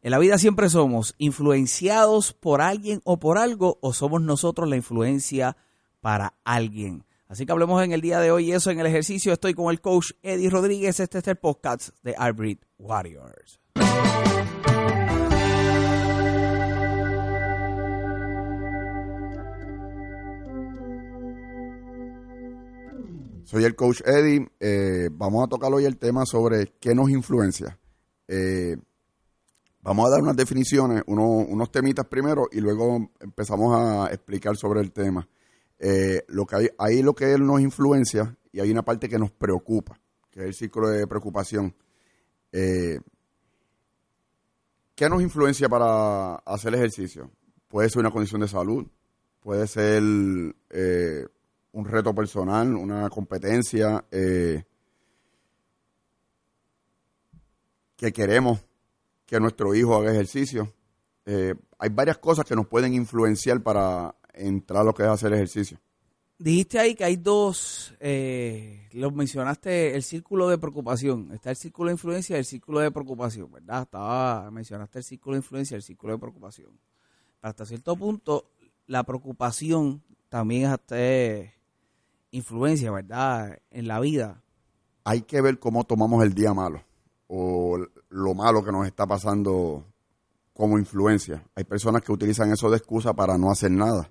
En la vida siempre somos influenciados por alguien o por algo o somos nosotros la influencia para alguien. Así que hablemos en el día de hoy eso en el ejercicio. Estoy con el coach Eddie Rodríguez. Este es el podcast de Hybrid Warriors. Soy el coach Eddie. Eh, vamos a tocar hoy el tema sobre qué nos influencia. Eh, vamos a dar unas definiciones, unos temitas primero y luego empezamos a explicar sobre el tema. Eh, lo que hay, ahí lo que nos influencia y hay una parte que nos preocupa, que es el ciclo de preocupación. ¿Qué nos influencia para hacer ejercicio? Puede ser una condición de salud, puede ser un reto personal, una competencia eh, que queremos que nuestro hijo haga ejercicio. Eh, hay varias cosas que nos pueden influenciar para entrar a lo que es hacer ejercicio. Dijiste ahí que hay dos, eh, lo mencionaste, el círculo de preocupación. Está el círculo de influencia y el círculo de preocupación, ¿verdad? Estaba, mencionaste el círculo de influencia y el círculo de preocupación. Hasta cierto punto, la preocupación también es hasta influencia, ¿verdad?, en la vida. Hay que ver cómo tomamos el día malo o lo malo que nos está pasando como influencia. Hay personas que utilizan eso de excusa para no hacer nada.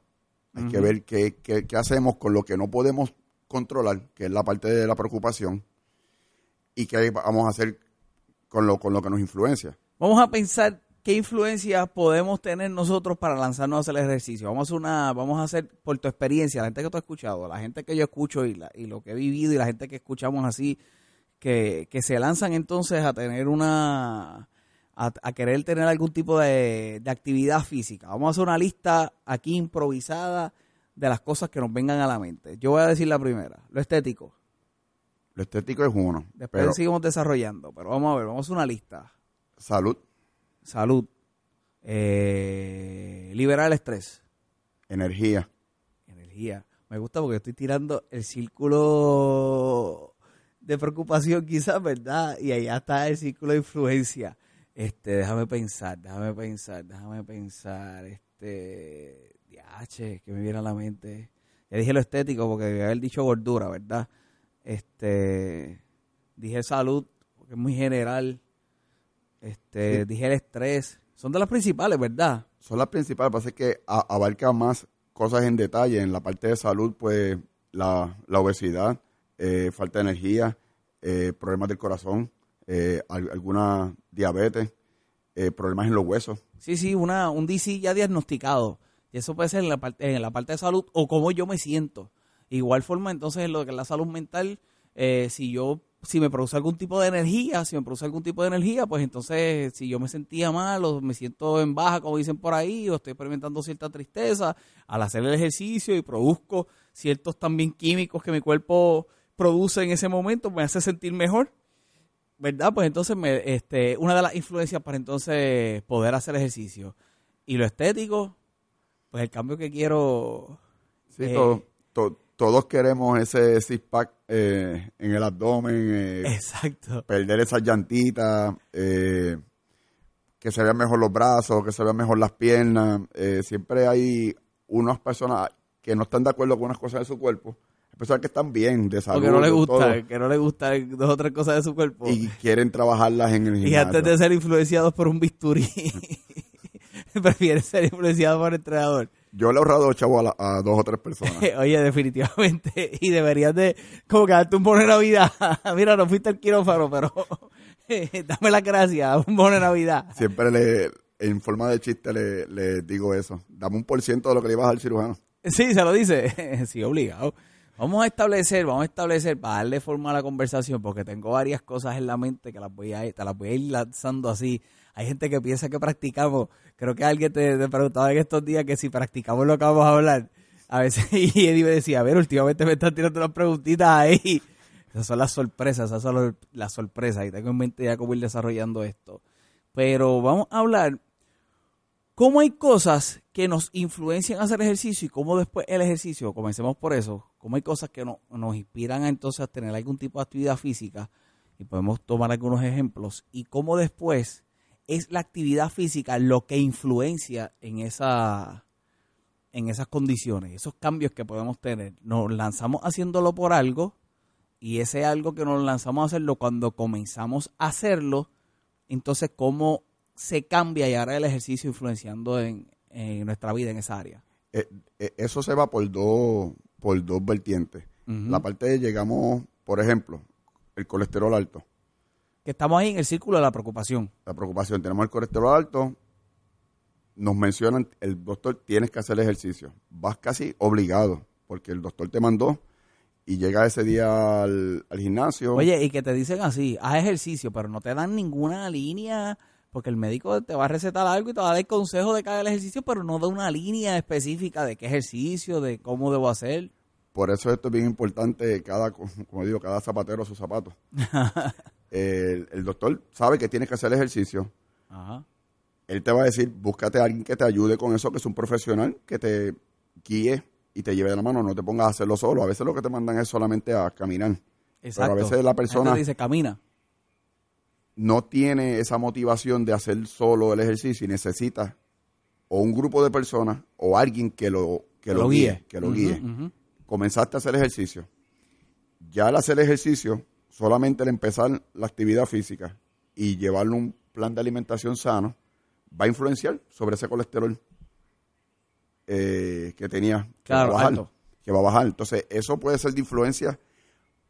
Hay que ver qué, qué, qué, hacemos con lo que no podemos controlar, que es la parte de la preocupación, y qué vamos a hacer con lo, con lo que nos influencia. Vamos a pensar ¿qué influencia podemos tener nosotros para lanzarnos a hacer el ejercicio? Vamos a hacer una, vamos a hacer por tu experiencia, la gente que tú has escuchado, la gente que yo escucho y, lo que he vivido y la gente que escuchamos así, que, se lanzan entonces a tener una, a, querer tener algún tipo de, actividad física. Vamos a hacer una lista aquí improvisada de las cosas que nos vengan a la mente. Yo voy a decir la primera, lo estético. Lo estético es uno. Después seguimos desarrollando, pero vamos a ver, vamos a hacer una lista. Salud salud, eh, liberar el estrés. Energía. Energía. Me gusta porque estoy tirando el círculo de preocupación quizás, ¿verdad? Y allá está el círculo de influencia. Este, déjame pensar, déjame pensar, déjame pensar, este, diache, que me viene a la mente. Ya dije lo estético porque había haber dicho gordura, ¿verdad? Este, dije salud, porque es muy general. Este, dije el estrés. Son de las principales, ¿verdad? Son las principales, pasa que abarca más cosas en detalle. En la parte de salud, pues la, obesidad, eh, falta de energía, eh, problemas del corazón, eh, alguna diabetes, problemas en los huesos. Sí, sí, una, un DC ya diagnosticado. Y eso puede ser en la, parte, en la parte de salud o cómo yo me siento. Igual forma, entonces, en lo que es la salud mental, si yo si me produce algún tipo de energía, si me produce algún tipo de energía, pues entonces si yo me sentía mal o me siento en baja, como dicen por ahí, o estoy experimentando cierta tristeza, al hacer el ejercicio y produzco ciertos también químicos que mi cuerpo produce en ese momento, me hace sentir mejor, ¿verdad? Pues entonces me, este, una de las influencias para entonces poder hacer ejercicio. Y lo estético, pues el cambio que quiero... Sí, todo, todo todos queremos ese six pack eh, en el abdomen. Eh, Exacto. Perder esas llantitas, eh, que se vean mejor los brazos, que se vean mejor las piernas. siempre hay unas personas que no están de acuerdo con unas cosas de su cuerpo. Personas que están bien, de salud. que no le gusta, que no le gustan dos o tres cosas de su cuerpo. Y quieren trabajarlas en el gimnasio. Y antes de ser influenciados por un bisturí, prefieren ser influenciados por el entrenador. Yo le he ahorrado chavo a, dos o tres personas. Oye, definitivamente. Y deberías de, como que darte un bono de Navidad. Mira, no fuiste al quirófano, pero dame la gracia, un bono de Navidad. Siempre le, en forma de chiste le, digo eso. Dame un por ciento de lo que le ibas al cirujano. Sí, se lo dice. sí, obligado. Vamos a establecer, vamos a establecer para darle forma a la conversación, porque tengo varias cosas en la mente que las voy a, te las voy a ir lanzando así hay gente que piensa que practicamos. Creo que alguien te, preguntaba en estos días que si practicamos lo que vamos a hablar. A veces, y Eddie me decía, a ver, últimamente me están tirando unas preguntitas ahí. Esas son las sorpresas, esas son las sorpresas. Y tengo en mente ya cómo ir desarrollando esto. Pero vamos a hablar cómo hay cosas que nos influencian a hacer ejercicio y cómo después el ejercicio, comencemos por eso, cómo hay cosas que nos inspiran a entonces a tener algún tipo de actividad física y podemos tomar algunos ejemplos y cómo después es la actividad física lo que influencia en esa en esas condiciones, esos cambios que podemos tener. Nos lanzamos haciéndolo por algo y ese algo que nos lanzamos a hacerlo cuando comenzamos a hacerlo, entonces cómo se cambia y ahora el ejercicio influenciando en, en nuestra vida en esa área. Eh, eh, eso se va por dos, por dos vertientes. La parte de llegamos, por ejemplo, el colesterol alto. Que estamos ahí en el círculo de la preocupación. La preocupación, tenemos el colesterol alto, nos mencionan, el doctor, tienes que hacer ejercicio. Vas casi obligado, porque el doctor te mandó y llega ese día al, al gimnasio. Oye, y que te dicen así, haz ejercicio, pero no te dan ninguna línea porque el médico te va a recetar algo y te va a dar el consejo de que haga el ejercicio, pero no da una línea específica de qué ejercicio, de cómo debo hacer. Por eso esto es bien importante, cada, como digo, cada zapatero sus zapatos. el, el, doctor sabe que tienes que hacer ejercicio. Ajá. Él te va a decir, búscate a alguien que te ayude con eso, que es un profesional, que te guíe y te lleve de la mano, no te pongas a hacerlo solo. A veces lo que te mandan es solamente a caminar. Exacto. Pero a veces la persona... dice, camina no tiene esa motivación de hacer solo el ejercicio y necesita o un grupo de personas o alguien que lo, que lo, guíe, que lo guíe. Comenzaste a hacer ejercicio. Ya al hacer ejercicio, solamente al empezar la actividad física y llevarle un plan de alimentación sano, va a influenciar sobre ese colesterol eh, que tenía que, va a bajar, que va a bajar. Entonces, eso puede ser de influencia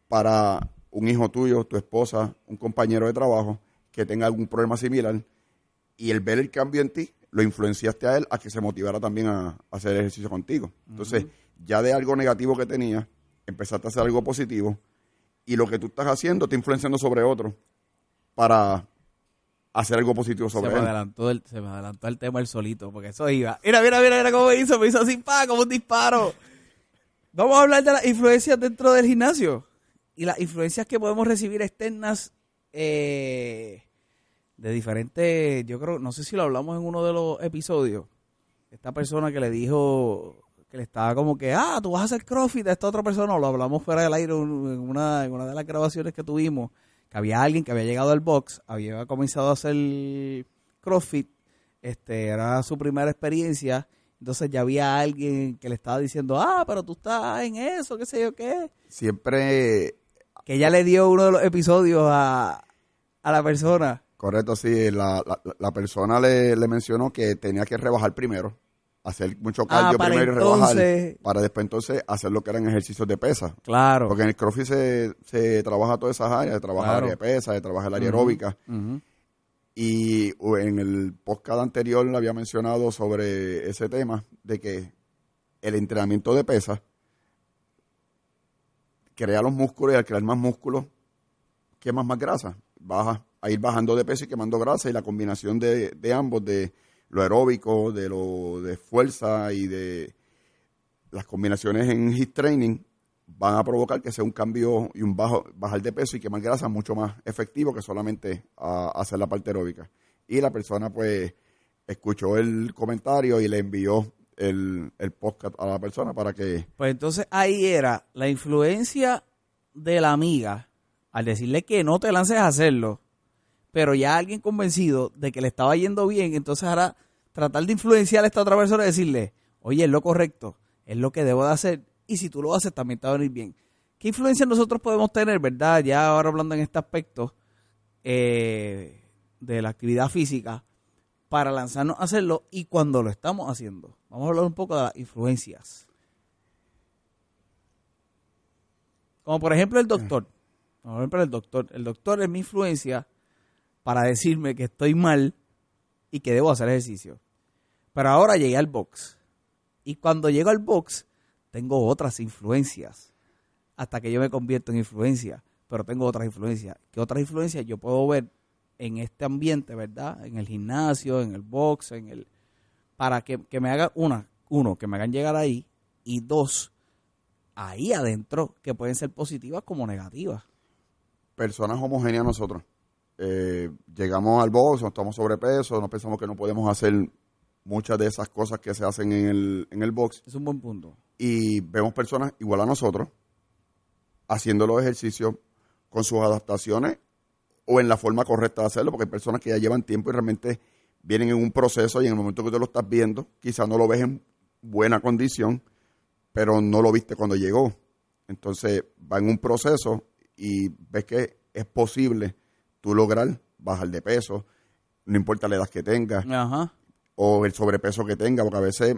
para un hijo tuyo, tu esposa, un compañero de trabajo que tenga algún problema similar y el ver el cambio en ti, lo influenciaste a él a que se motivara también a, hacer ejercicio contigo. Entonces, ya de algo negativo que tenía, empezaste a hacer algo positivo y lo que tú estás haciendo está influenciando sobre otro para hacer algo positivo sobre se él. Adelantó el, se me adelantó el tema el solito, porque eso iba. Mira, mira, mira, mira cómo me hizo, me hizo así, pa, como un disparo. Vamos a hablar de las influencias dentro del gimnasio y las influencias que podemos recibir externas eh, de diferentes, yo creo, no sé si lo hablamos en uno de los episodios, esta persona que le dijo que le estaba como que, ah, tú vas a hacer CrossFit a esta otra persona, o lo hablamos fuera del aire en una, en una de las grabaciones que tuvimos, que había alguien que había llegado al box, había comenzado a hacer CrossFit, este, era su primera experiencia, entonces ya había alguien que le estaba diciendo, ah, pero tú estás en eso, qué sé yo qué. Siempre que ella le dio uno de los episodios a, la persona. Correcto, sí. La, la, persona le, mencionó que tenía que rebajar primero, hacer mucho ah, cardio primero y rebajar, para después entonces hacer lo que eran ejercicios de pesa. Claro. Porque en el CrossFit se, se trabaja todas esas áreas, se trabaja el área de pesa, se trabaja el área aeróbica. Y en el podcast anterior le había mencionado sobre ese tema de que el entrenamiento de pesa crea los músculos y al crear más músculos, quemas más grasa. Vas a ir bajando de peso y quemando grasa y la combinación de, ambos, de lo aeróbico, de lo de fuerza y de las combinaciones en hit training van a provocar que sea un cambio y un bajo, bajar de peso y quemar grasa mucho más efectivo que solamente hacer la parte aeróbica. Y la persona pues escuchó el comentario y le envió el, el podcast a la persona para que... Pues entonces ahí era la influencia de la amiga al decirle que no te lances a hacerlo, pero ya alguien convencido de que le estaba yendo bien, entonces ahora tratar de influenciar a esta otra persona y decirle, oye, es lo correcto, es lo que debo de hacer, y si tú lo haces también te va a venir bien. ¿Qué influencia nosotros podemos tener, verdad? Ya ahora hablando en este aspecto eh, de la actividad física, para lanzarnos a hacerlo y cuando lo estamos haciendo. Vamos a hablar un poco de las influencias. Como por ejemplo el doctor. Por ejemplo el doctor. El doctor es mi influencia para decirme que estoy mal y que debo hacer ejercicio. Pero ahora llegué al box. Y cuando llego al box, tengo otras influencias. Hasta que yo me convierto en influencia. Pero tengo otras influencias. ¿Qué otras influencias yo puedo ver en este ambiente, verdad? En el gimnasio, en el box, en el para que, me haga una, uno, que me hagan llegar ahí y dos, ahí adentro, que pueden ser positivas como negativas. Personas homogéneas nosotros. Eh, llegamos al box, no estamos sobrepeso, no pensamos que no podemos hacer muchas de esas cosas que se hacen en el, en el box. Es un buen punto. Y vemos personas igual a nosotros haciendo los ejercicios con sus adaptaciones o en la forma correcta de hacerlo, porque hay personas que ya llevan tiempo y realmente vienen en un proceso y en el momento que tú lo estás viendo, quizás no lo ves en buena condición, pero no lo viste cuando llegó. Entonces va en un proceso y ves que es posible tú lograr bajar de peso, no importa la edad que tengas Ajá. o el sobrepeso que tenga, porque a veces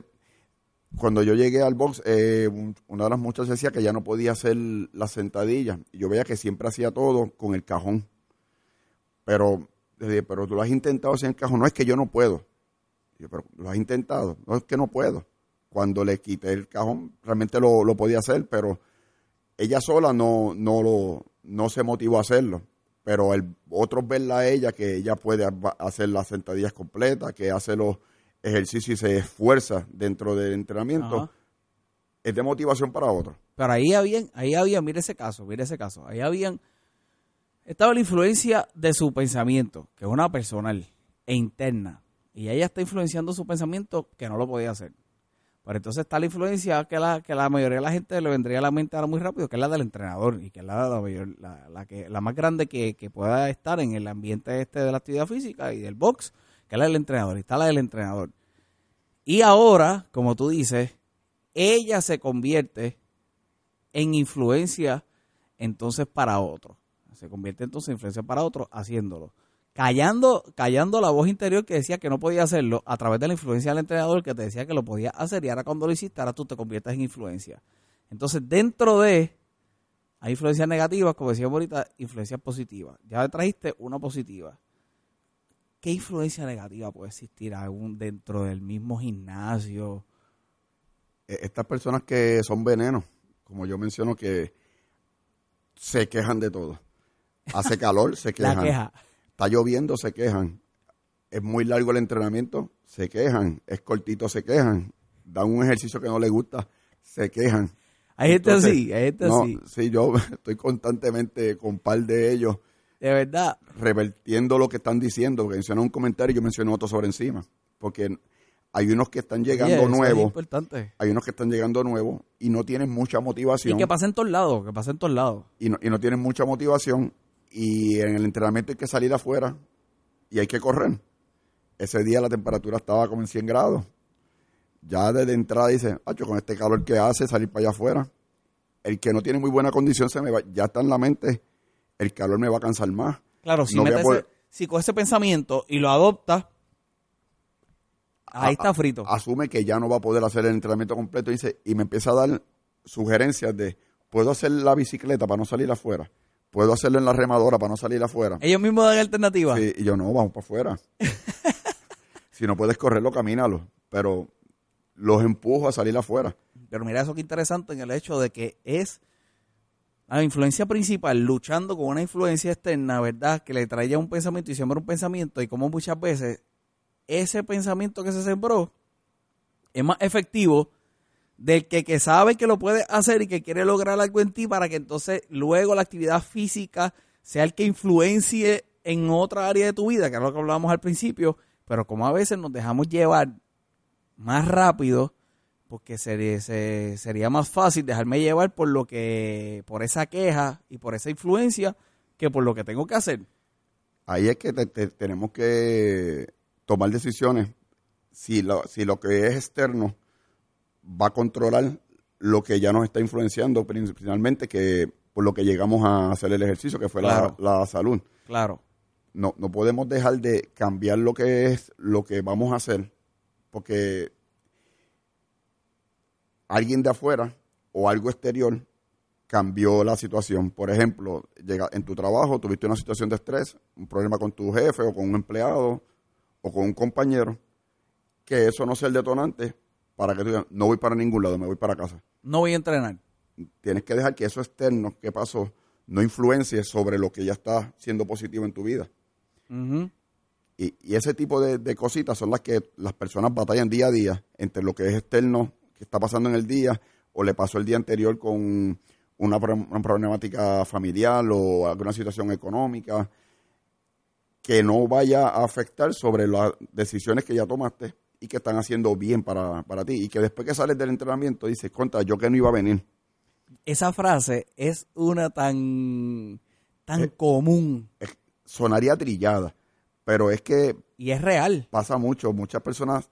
cuando yo llegué al box, eh, un- una de las muchachas decía que ya no podía hacer las sentadillas. Y yo veía que siempre hacía todo con el cajón. Pero, pero tú lo has intentado hacer en el cajón. No es que yo no puedo. Yo, pero lo has intentado. No es que no puedo. Cuando le quité el cajón, realmente lo, lo podía hacer, pero ella sola no, no, lo, no se motivó a hacerlo. Pero el otros verla a ella, que ella puede ha- hacer las sentadillas completas, que hace los ejercicios y se esfuerza dentro del entrenamiento, Ajá. es de motivación para otros. Pero ahí habían, ahí había, mire ese caso, mire ese caso. Ahí habían, estaba la influencia de su pensamiento, que es una personal e interna. Y ella está influenciando su pensamiento que no lo podía hacer. Pero entonces está la influencia que la, que la mayoría de la gente le vendría a la mente ahora muy rápido, que es la del entrenador y que es la, la, la que, la más grande que, que pueda estar en el ambiente este de la actividad física y del box, que es la del entrenador. Y está la del entrenador. Y ahora, como tú dices, ella se convierte en influencia entonces para otro. Se convierte entonces en influencia para otro haciéndolo. Callando, callando la voz interior que decía que no podía hacerlo a través de la influencia del entrenador que te decía que lo podía hacer y ahora cuando lo hiciste, ahora tú te conviertes en influencia. Entonces, dentro de hay influencias negativas, como decíamos ahorita, influencias positivas. Ya trajiste una positiva. ¿Qué influencia negativa puede existir aún dentro del mismo gimnasio? Eh, Estas personas que son venenos, como yo menciono, que se quejan de todo. Hace calor, se La quejan. queja. Está lloviendo, se quejan. Es muy largo el entrenamiento, se quejan. Es cortito, se quejan. Dan un ejercicio que no les gusta, se quejan. Hay gente así, hay gente no, así. Sí, yo estoy constantemente con par de ellos De verdad. revertiendo lo que están diciendo, porque mencionan un comentario y yo menciono otro sobre encima. Porque hay unos que están llegando es nuevos, importante. hay unos que están llegando nuevos y no tienen mucha Y motivación. que pasa en todos lados, que pasa en todos lados. y no, y no tienen mucha motivación y en el entrenamiento hay que salir afuera y hay que correr. Ese día la temperatura estaba como en 100 grados. Ya desde entrada dice, "Acho, con este calor que hace, salir para allá afuera. El que no tiene muy buena condición se me va, ya está en la mente, el calor me va a cansar más. Claro, si, No metes poder- ese- si con ese pensamiento y lo adopta, ahí A- está frito. Asume que ya no va a poder hacer el entrenamiento completo y, dice, y me empieza a dar sugerencias de, ¿puedo hacer la bicicleta para no salir afuera? ¿Puedo hacerlo en la remadora para no salir afuera? Ellos mismos dan alternativas. Sí, y yo no, vamos para afuera. si no puedes correrlo, camínalo. Pero los empujo a salir afuera. Pero mira eso que interesante en el hecho de que es la influencia principal luchando con una influencia externa, ¿verdad? Que le trae ya un pensamiento y siembra un pensamiento y como muchas veces ese pensamiento que se sembró es más efectivo del que, que sabe que lo puede hacer y que quiere lograr algo en ti para que entonces luego la actividad física sea el que influencie en otra área de tu vida, que es lo que hablábamos al principio, pero como a veces nos dejamos llevar más rápido, porque sería, se- sería más fácil dejarme llevar por lo que, por esa queja y por esa influencia que por lo que tengo que hacer. Ahí es que te- tenemos que tomar decisiones si lo, si lo que es externo va a controlar lo que ya nos está influenciando, principalmente que por lo que llegamos a hacer el ejercicio, que fue la- la salud. Claro. no, no podemos dejar de cambiar lo que es lo que vamos a hacer, porque alguien de afuera o algo exterior cambió la situación. Por ejemplo, llega en tu trabajo, tuviste una situación de estrés, un problema con tu jefe o con un empleado o con un compañero, que eso no sea el detonante para que tú digas, no voy para ningún lado, me voy para casa. No voy a entrenar. Tienes que dejar que eso externo que pasó no influencie sobre lo que ya está siendo positivo en tu vida. Y, y ese tipo de, de cositas son las que las personas batallan día a día entre lo que es externo, que está pasando en el día, o le pasó el día anterior con una problemática familiar o alguna situación económica, que no vaya a afectar sobre las decisiones que ya tomaste y que están haciendo bien para, para ti. Y que después que sales del entrenamiento dices, contra, yo que no iba a venir. Esa frase es una tan, tan Eh, común. Es- sonaría trillada, pero es que Y es real. pasa mucho. Muchas personas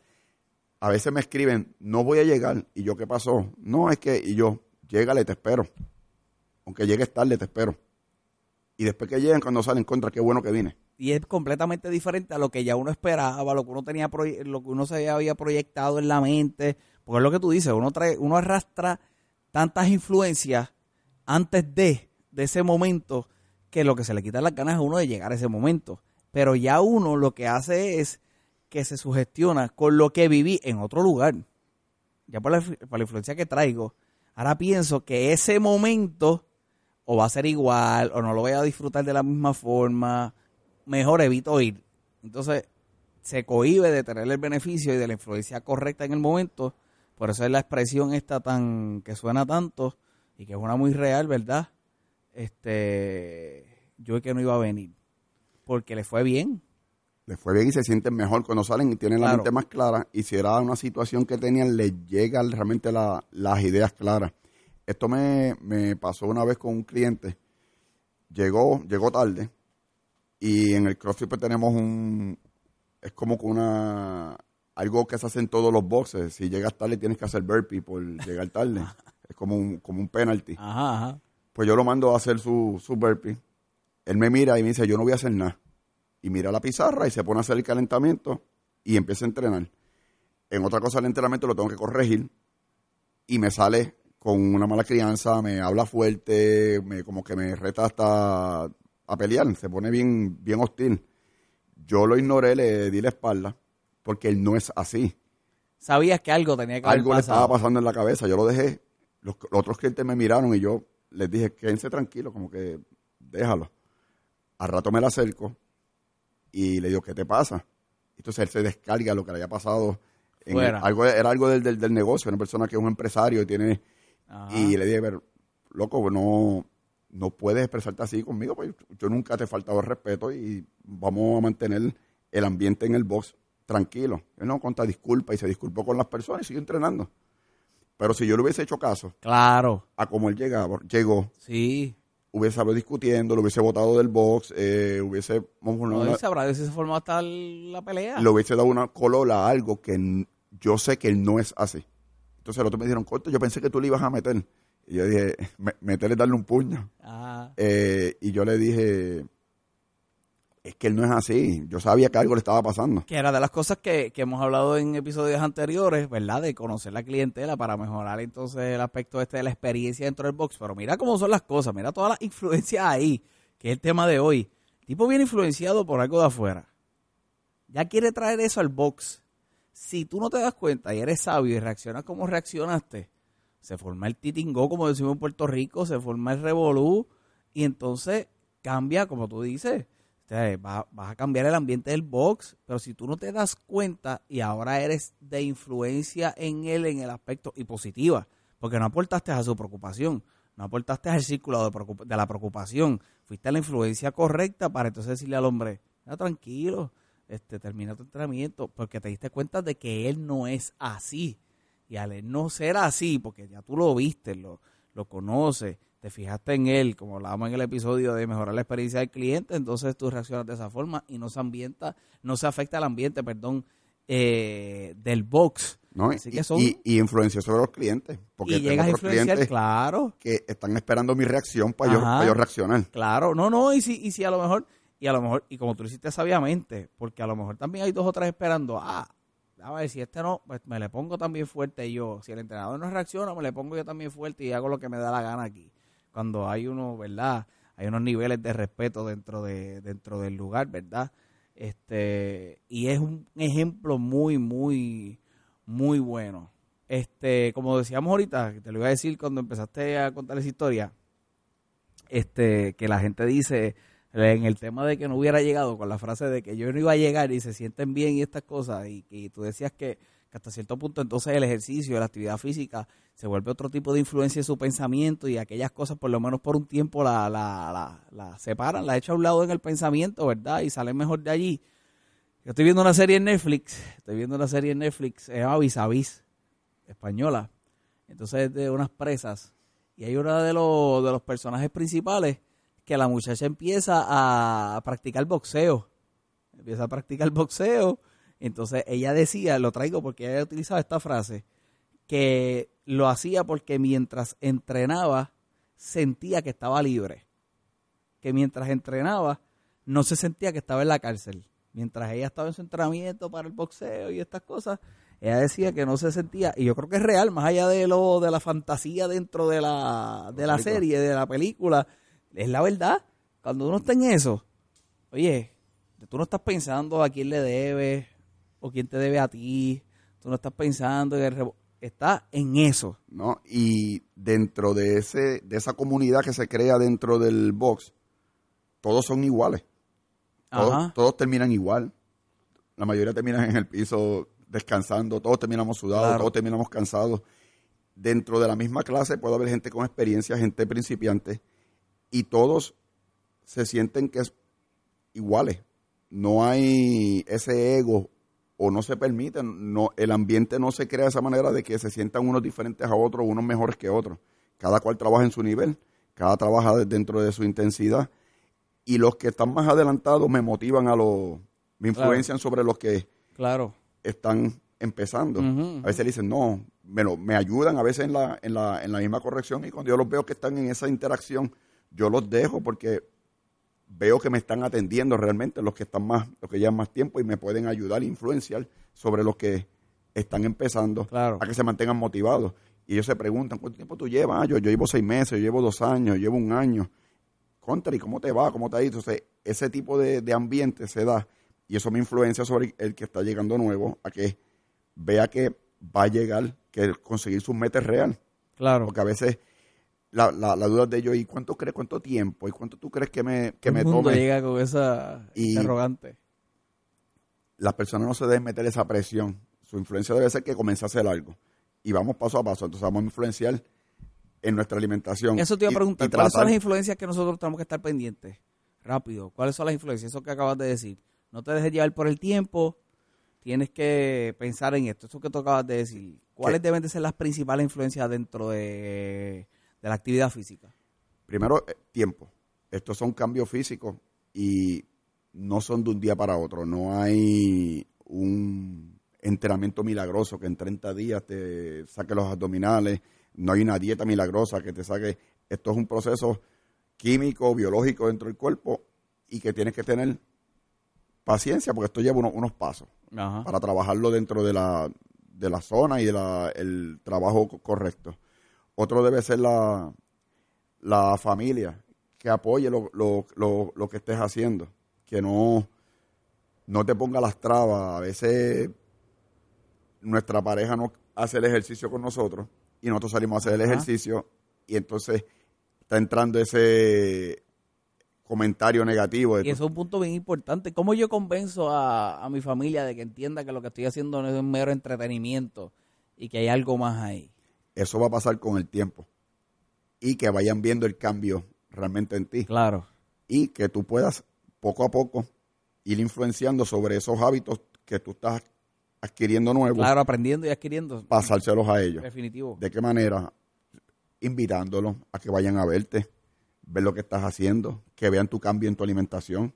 a veces me escriben, no voy a llegar. ¿Y yo qué pasó? No, es que, y yo, llégale, te espero. Aunque llegues tarde, te espero. Y después que lleguen, cuando salen contra, qué bueno que vine. Y es completamente diferente a lo que ya uno esperaba, lo que uno tenía lo que uno se había proyectado en la mente, porque es lo que tú dices, uno trae, uno arrastra tantas influencias antes de, de ese momento que lo que se le quita las ganas a uno de llegar a ese momento. Pero ya uno lo que hace es que se sugestiona con lo que viví en otro lugar. Ya por la, por la influencia que traigo, ahora pienso que ese momento o va a ser igual, o no lo voy a disfrutar de la misma forma, mejor evito ir. Entonces, se cohíbe de tener el beneficio y de la influencia correcta en el momento. Por eso es la expresión esta tan, que suena tanto y que es una muy real, ¿verdad? Este, yo que no iba a venir. Porque le fue bien. Les fue bien y se sienten mejor cuando salen y tienen la mente más clara. Y si era una situación que tenían, les llegan realmente la- las ideas claras. Esto me, me pasó una vez con un cliente. Llegó, llegó tarde. Y en el CrossFit pues, tenemos un... Es como que una... Algo que se hace en todos los boxes. Si llegas tarde tienes que hacer burpee por llegar tarde. es como un, como un penalty. Ajá, ajá. Pues yo lo mando a hacer su, su burpee. Él me mira y me dice, yo no voy a hacer nada. Y mira la pizarra y se pone a hacer el calentamiento y empieza a entrenar. En otra cosa del entrenamiento lo tengo que corregir y me sale con una mala crianza, me habla fuerte, me, como que me reta hasta a pelear, se pone bien, bien hostil. Yo lo ignoré, le di la espalda, porque él no es así. Sabías que algo tenía que haber Algo le estaba pasando en la cabeza. Yo lo dejé. Los, los otros clientes me miraron y yo les dije, quédense tranquilos, como que déjalo. Al rato me la acerco y le digo, ¿qué te pasa? Entonces él se descarga lo que le había pasado. en el- Fuera. algo, era algo del, del, del negocio, una persona que es un empresario y tiene... Ajá. Y le dije, pero, loco, no, no puedes expresarte así conmigo, pues yo nunca te he faltado el respeto y vamos a mantener el ambiente en el box tranquilo. Él no conta disculpa y se disculpó con las personas y siguió entrenando. Pero si yo le hubiese hecho caso Claro, a como él llegaba, llegó, sí. hubiese hablado discutiendo, lo hubiese botado del box, eh, hubiese, vamos No, una- se formó hasta el- la pelea. le hubiese dado una colola a algo que yo sé que él no es así. Entonces los otros me dijeron, corto, yo pensé que tú le ibas a meter. Y yo dije, "Me- meterle darle un puño. Ajá. Eh, y yo le dije, es que él no es así. Yo sabía que algo le estaba pasando. Que era de las cosas que, que hemos hablado en episodios anteriores, ¿verdad? De conocer la clientela para mejorar entonces el aspecto este de la experiencia dentro del box. Pero mira cómo son las cosas, mira todas las influencias ahí, que es el tema de hoy. Tipo bien influenciado por algo de afuera. Ya quiere traer eso al box. Si tú no te das cuenta y eres sabio y reaccionas como reaccionaste, se forma el titingó, como decimos en Puerto Rico, se forma el revolú y entonces cambia, como tú dices, o vas a cambiar el ambiente del box, pero si tú no te das cuenta y ahora eres de influencia en él en el aspecto y positiva, porque no aportaste a su preocupación, no aportaste al círculo de, preocup- de la preocupación, fuiste a la influencia correcta para entonces decirle al hombre, "Ah, tranquilo, este, termina tu entrenamiento, porque te diste cuenta de que él no es así. Y al él no ser así, porque ya tú lo viste, lo, lo conoces, te fijaste en él, como hablábamos en el episodio de mejorar la experiencia del cliente, entonces tú reaccionas de esa forma y no se ambienta, no se afecta al ambiente, perdón, eh, del box. ¿no? Así y, que son- y, y influenció sobre los clientes. Porque y llegas a influenciar, claro, que están esperando mi reacción para yo, para yo reaccionar. Claro, no, no, y si, y si a lo mejor, y a lo mejor, y como tú lo hiciste sabiamente, porque a lo mejor también hay dos o tres esperando, ah, a ver, si este no, pues me le pongo también fuerte yo. Si el entrenador no reacciona, me le pongo yo también fuerte y hago lo que me da la gana aquí. Cuando hay uno, ¿verdad? Hay unos niveles de respeto dentro de, dentro del lugar, ¿verdad? Este, y es un ejemplo muy, muy, muy bueno. Este, como decíamos ahorita, te lo iba a decir cuando empezaste a contar esa historia, este, que la gente dice en el tema de que no hubiera llegado con la frase de que yo no iba a llegar y se sienten bien y estas cosas y que tú decías que, hasta cierto punto entonces el ejercicio, la actividad física se vuelve otro tipo de influencia en su pensamiento y aquellas cosas por lo menos por un tiempo la, la, la, la separan, la echan a un lado en el pensamiento, ¿verdad? Y salen mejor de allí. Yo estoy viendo una serie en Netflix, estoy viendo una serie en Netflix, se llama Vis, española. Entonces es de unas presas y hay uno de los, de los personajes principales que la muchacha empieza a practicar boxeo. Empieza a practicar boxeo. Entonces ella decía, lo traigo porque ella utilizaba esta frase, que lo hacía porque mientras entrenaba sentía que estaba libre. Que mientras entrenaba no se sentía que estaba en la cárcel. Mientras ella estaba en su entrenamiento para el boxeo y estas cosas, ella decía que no se sentía, y yo creo que es real, más allá de lo de la fantasía dentro de la, de la serie, de la película, es la verdad. Cuando uno está en eso, oye, tú no estás pensando a quién le debes o quién te debe a ti, tú no estás pensando en el está en eso. ¿No? Y dentro de ese de esa comunidad que se crea dentro del box, todos son iguales. Todos, todos terminan igual. La mayoría terminan en el piso descansando, todos terminamos sudados, todos terminamos cansados. Dentro de la misma clase puede haber gente con experiencia, gente principiante, y todos se sienten que es iguales. No hay ese ego o no se permite, no, el ambiente no se crea de esa manera de que se sientan unos diferentes a otros, unos mejores que otros. Cada cual trabaja en su nivel, cada trabaja dentro de su intensidad. Y los que están más adelantados me motivan a los, me influencian sobre los que claro. están empezando. A veces dicen, no, me, me ayudan a veces en la, en, la, en la misma corrección y cuando yo los veo que están en esa interacción, yo los dejo porque veo que me están atendiendo realmente los que están más, los que llevan más tiempo y me pueden ayudar, influenciar sobre los que están empezando a que se mantengan motivados. Y ellos se preguntan, ¿cuánto tiempo tú llevas? Ah, yo, yo llevo seis meses, yo llevo dos años, yo llevo un año. Contra, ¿y cómo te va? ¿Cómo te ha ido? Entonces, ese tipo de, de ambiente se da y eso me influencia sobre el que está llegando nuevo a que vea que va a llegar, que conseguir sus metas real. Claro. Porque a veces la, la, la, duda de ellos, ¿y cuánto crees, cuánto tiempo? ¿Y cuánto tú crees que me, que me mundo llega con esa interrogante. Las personas no se deben meter esa presión. Su influencia debe ser que comience a hacer alalgo. Y vamos paso a paso. Entonces vamos a influenciar en nuestra alimentación. Eso te iba a preguntar. ¿Cuáles son las influencias que nosotros tenemos que estar pendientes? Rápido. ¿Cuáles son las influencias? Eso que acabas de decir. No te dejes llevar por el tiempo. Tienes que pensar en esto. Eso que tú acabas de decir. ¿Cuáles deben de ser las principales influencias dentro de de la actividad física? Primero, eh, tiempo. Estos son cambios físicos y no son de un día para otro. No hay un entrenamiento milagroso que en 30 días te saque los abdominales. No hay una dieta milagrosa que te saque. Esto es un proceso químico, biológico dentro del cuerpo y que tienes que tener paciencia porque esto lleva unos, pasos para trabajarlo dentro de la, de la zona y del trabajo correcto. Otro debe ser la, la familia, que apoye lo, lo, lo, que estés haciendo, que no, no te ponga las trabas. A veces nuestra pareja no hace el ejercicio con nosotros y nosotros salimos a hacer el ejercicio y entonces está entrando ese comentario negativo. y eso es un punto bien importante. ¿Cómo yo convenzo a, a mi familia de que entienda que lo que estoy haciendo no es un mero entretenimiento y que hay algo más ahí? Eso va a pasar con el tiempo. Y que vayan viendo el cambio realmente en ti. Claro. Y que tú puedas poco a poco ir influenciando sobre esos hábitos que tú estás adquiriendo nuevos. Claro, aprendiendo y adquiriendo. Pasárselos a ellos. Definitivo. ¿De qué manera? Invitándolos a que vayan a verte, ver lo que estás haciendo, que vean tu cambio en tu alimentación,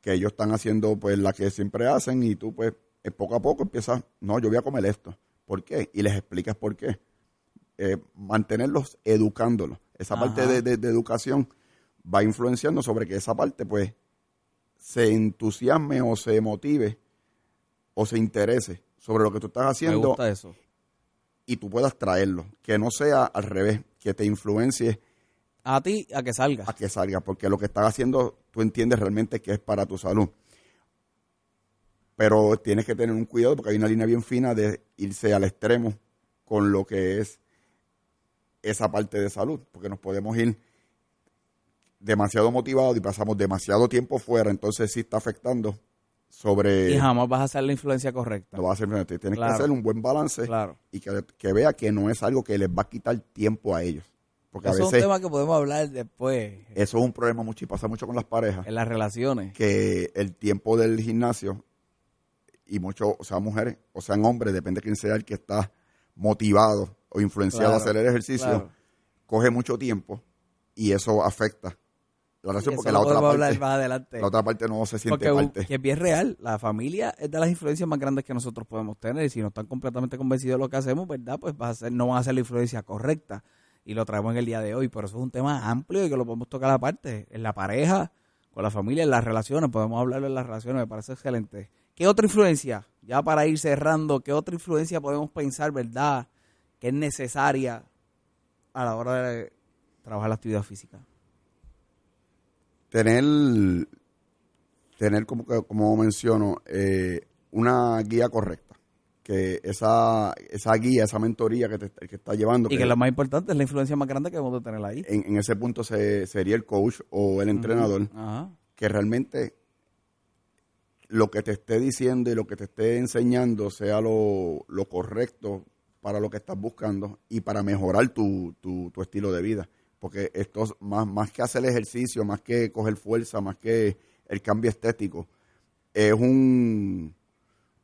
que ellos están haciendo pues la que siempre hacen y tú pues eh, poco a poco empiezas, no, yo voy a comer esto. ¿Por qué? Y les explicas por qué. Eh, mantenerlos educándolos. Esa parte de, educación va influenciando sobre que esa parte, pues, se entusiasme o se motive o se interese sobre lo que tú estás haciendo. eso. Y tú puedas traerlo. Que no sea al revés, que te influencie. A ti, a que salga. A que salga, porque lo que estás haciendo, tú entiendes realmente que es para tu salud. Pero tienes que tener un cuidado porque hay una línea bien fina de irse al extremo con lo que es esa parte de salud, porque nos podemos ir demasiado motivados y pasamos demasiado tiempo fuera, entonces sí está afectando sobre... Y jamás vas a hacer la influencia correcta. No vas a hacer, tienes que hacer un buen balance y que, vea que no es algo que les va a quitar tiempo a ellos. Porque eso a veces, es un tema que podemos hablar después. Eso es un problema mucho y pasa mucho con las parejas. En las relaciones. Que el tiempo del gimnasio, y muchos, o sea, mujeres, o sean hombres, depende de quién sea el que está motivado o influenciado a hacer el ejercicio, coge mucho tiempo y eso afecta oración Y porque la otra, parte, más adelante. la otra parte no se siente Porque parte. que es bien real, la familia es de las influencias más grandes que nosotros podemos tener y si no están completamente convencidos de lo que hacemos, ¿verdad? Pues va a ser, no van a ser la influencia correcta y lo traemos en el día de hoy, pero eso es un tema amplio y que lo podemos tocar aparte, en la pareja, con la familia, en las relaciones, podemos hablarlo en las relaciones, me parece excelente. ¿Qué otra influencia? Ya para ir cerrando, ¿qué otra influencia podemos pensar, verdad, que es necesaria a la hora de trabajar la actividad física? tener, tener como, que- como menciono, eh, una guía correcta. Que esa, esa guía, esa mentoría que te que está llevando, Y que lo más importante es la influencia más grande que debemos de tener ahí. en, en ese punto se, sería el coach o el entrenador, Ajá. que realmente lo que te esté diciendo y lo que te esté enseñando sea lo, lo correcto para lo que estás buscando y para mejorar tu, tu, tu estilo de vida. Porque esto es más, más que hacer ejercicio, más que coger fuerza, más que el cambio estético, es un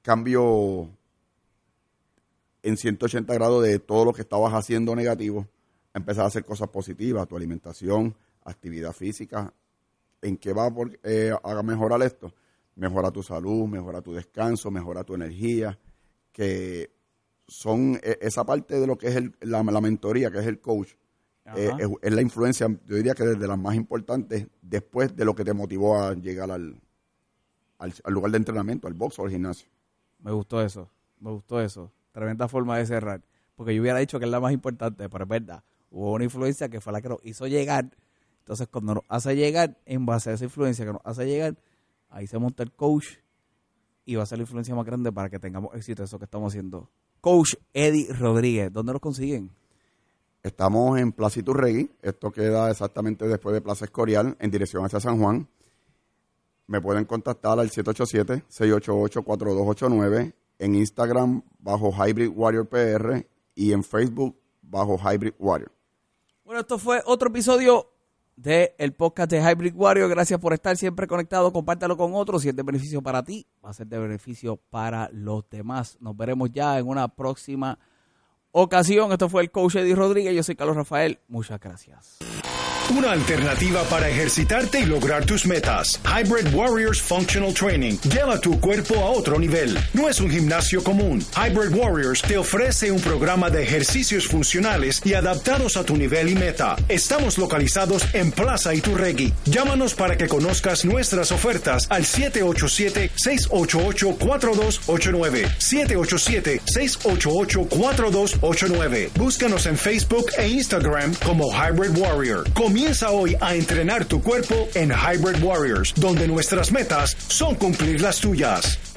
cambio en 180 grados de todo lo que estabas haciendo negativo, empezar a hacer cosas positivas, tu alimentación, actividad física. ¿En qué va por, eh, a mejorar esto? Mejora tu salud, mejora tu descanso, mejora tu energía, que son eh, esa parte de lo que es el- la, la mentoría, que es el coach, eh, es, es la influencia, yo diría que desde las más importantes, después de lo que te motivó a llegar al, al, al lugar de entrenamiento, al box o al gimnasio. Me gustó eso, me gustó eso. Tremenda forma de cerrar. Porque yo hubiera dicho que es la más importante, pero es verdad. Hubo una influencia que fue la que nos hizo llegar. Entonces, cuando nos hace llegar, en base a esa influencia que nos hace llegar, ahí se monta el coach y va a ser la influencia más grande para que tengamos éxito eso que estamos haciendo. Coach Eddie Rodríguez, ¿dónde lo consiguen? Estamos en Plaza Iturregui, esto queda exactamente después de Plaza Escorial, en dirección hacia San Juan. Me pueden contactar al 787-688-4289, en Instagram bajo Hybrid Warrior PR y en Facebook bajo Hybrid Warrior. Bueno, esto fue otro episodio del el podcast de Hybrid Warrior. Gracias por estar siempre conectado. Compártelo con otros. Si es de beneficio para ti, va a ser de beneficio para los demás. Nos veremos ya en una próxima ocasión. Esto fue el coach Eddie Rodríguez. Yo soy Carlos Rafael. Muchas gracias. Una alternativa para ejercitarte y lograr tus metas. Hybrid Warriors Functional Training lleva tu cuerpo a otro nivel. No es un gimnasio común. Hybrid Warriors te ofrece un programa de ejercicios funcionales y adaptados a tu nivel y meta. Estamos localizados en Plaza Iturregui. Llámanos para que conozcas nuestras ofertas al 787-688-4289. 787-688-4289. Búscanos en Facebook e Instagram como Hybrid Warrior. Comienza hoy a entrenar tu cuerpo en Hybrid Warriors, donde nuestras metas son cumplir las tuyas.